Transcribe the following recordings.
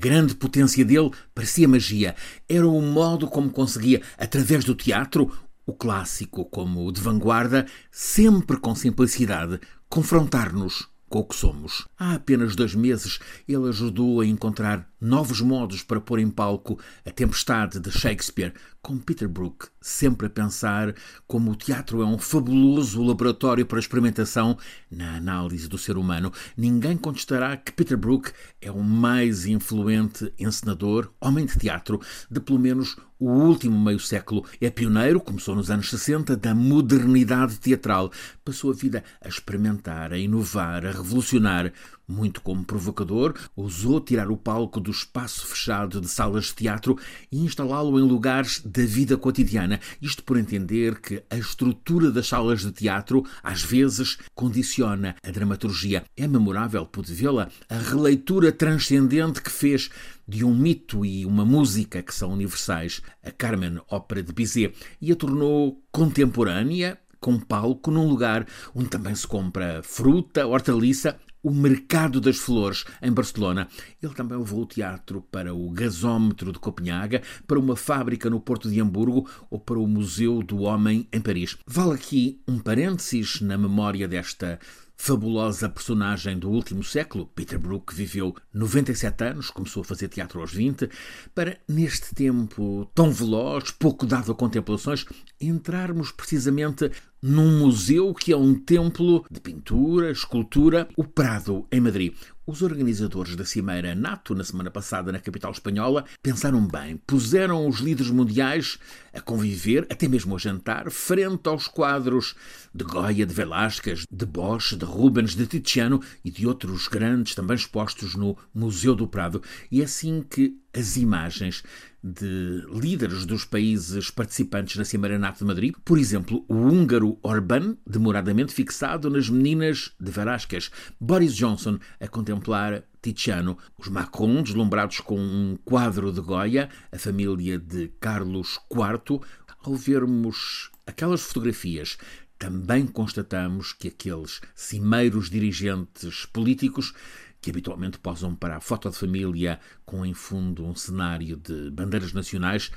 grande potência dele parecia magia. Era o modo como conseguia, através do teatro, o clássico como o de vanguarda, sempre com simplicidade, confrontar-nos com o que somos. Há apenas dois meses ele ajudou a encontrar novos modos para pôr em palco a tempestade de Shakespeare, com Peter Brook sempre a pensar como o teatro é um fabuloso laboratório para experimentação na análise do ser humano. Ninguém contestará que Peter Brook é o mais influente encenador, homem de teatro, de pelo menos o último meio século. É pioneiro, começou nos anos 60, da modernidade teatral. Passou a vida a experimentar, a inovar, a revolucionar muito como provocador, ousou tirar o palco do espaço fechado de salas de teatro e instalá-lo em lugares da vida cotidiana. Isto por entender que a estrutura das salas de teatro, às vezes, condiciona a dramaturgia. É memorável, pude vê-la, a releitura transcendente que fez de um mito e uma música que são universais, a Carmen, ópera de Bizet, e a tornou contemporânea com palco num lugar onde também se compra fruta, hortaliça o Mercado das Flores, em Barcelona. Ele também levou o teatro para o Gasómetro de Copenhaga, para uma fábrica no Porto de Hamburgo ou para o Museu do Homem em Paris. Vale aqui um parênteses na memória desta fabulosa personagem do último século, Peter Brook viveu 97 anos, começou a fazer teatro aos 20, para, neste tempo tão veloz, pouco dado a contemplações, entrarmos precisamente num museu que é um templo de pintura, escultura, o Prado, em Madrid. Os organizadores da Cimeira NATO, na semana passada na capital espanhola, pensaram bem, puseram os líderes mundiais a conviver, até mesmo a jantar, frente aos quadros de Goya, de Velázquez, de Bosch, de Rubens, de Tiziano e de outros grandes também expostos no Museu do Prado. E é assim que as imagens de líderes dos países participantes na Cimeira NATO de Madrid, por exemplo, o húngaro Orbán, demoradamente fixado nas meninas de Velázquez, Boris Johnson a contemplar Tiziano, os Macron deslumbrados com um quadro de Goya, a família de Carlos IV, ao vermos aquelas fotografias também constatamos que aqueles cimeiros dirigentes políticos que habitualmente posam para a foto de família com em fundo um cenário de bandeiras nacionais,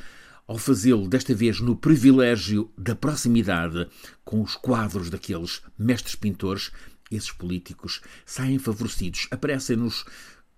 ao fazê-lo desta vez no privilégio da proximidade com os quadros daqueles mestres pintores, esses políticos saem favorecidos. Aparecem-nos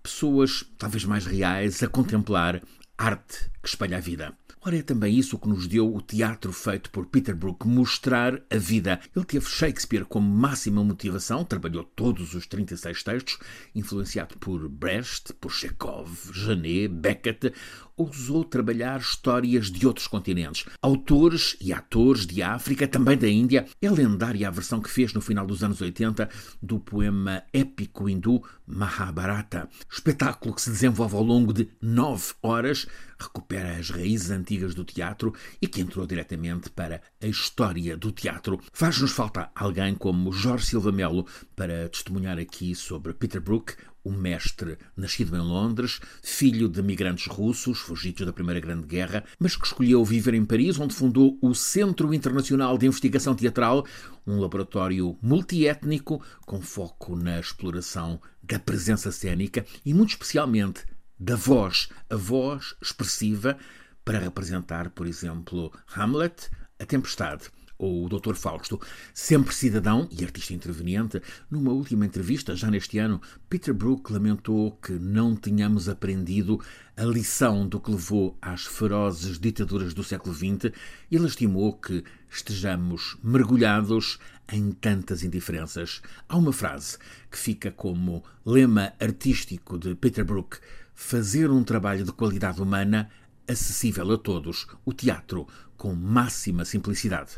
pessoas talvez mais reais a contemplar arte que espalha a vida. Ora, é também isso que nos deu o teatro feito por Peter Brook, mostrar a vida. Ele teve Shakespeare como máxima motivação, trabalhou todos os 36 textos, influenciado por Brecht, por Chekhov, Genet, Beckett, ousou trabalhar histórias de outros continentes, autores e atores de África, também da Índia. É lendária a versão que fez no final dos anos 80 do poema épico hindu Mahabharata, espetáculo que se desenvolve ao longo de nove horas, recupera as raízes antigas do teatro e que entrou diretamente para a história do teatro. Faz-nos falta alguém como Jorge Silva Melo para testemunhar aqui sobre Peter Brook, o mestre, nascido em Londres, filho de migrantes russos, fugidos da Primeira Grande Guerra, mas que escolheu viver em Paris, onde fundou o Centro Internacional de Investigação Teatral, um laboratório multiétnico com foco na exploração da presença cênica e, muito especialmente, da voz, a voz expressiva para representar, por exemplo, Hamlet, a Tempestade ou o Dr. Fausto, sempre cidadão e artista interveniente, numa última entrevista, já neste ano, Peter Brook lamentou que não tenhamos aprendido a lição do que levou às ferozes ditaduras do século XX e lastimou que estejamos mergulhados em tantas indiferenças. Há uma frase que fica como lema artístico de Peter Brook: fazer um trabalho de qualidade humana acessível a todos, o teatro com máxima simplicidade.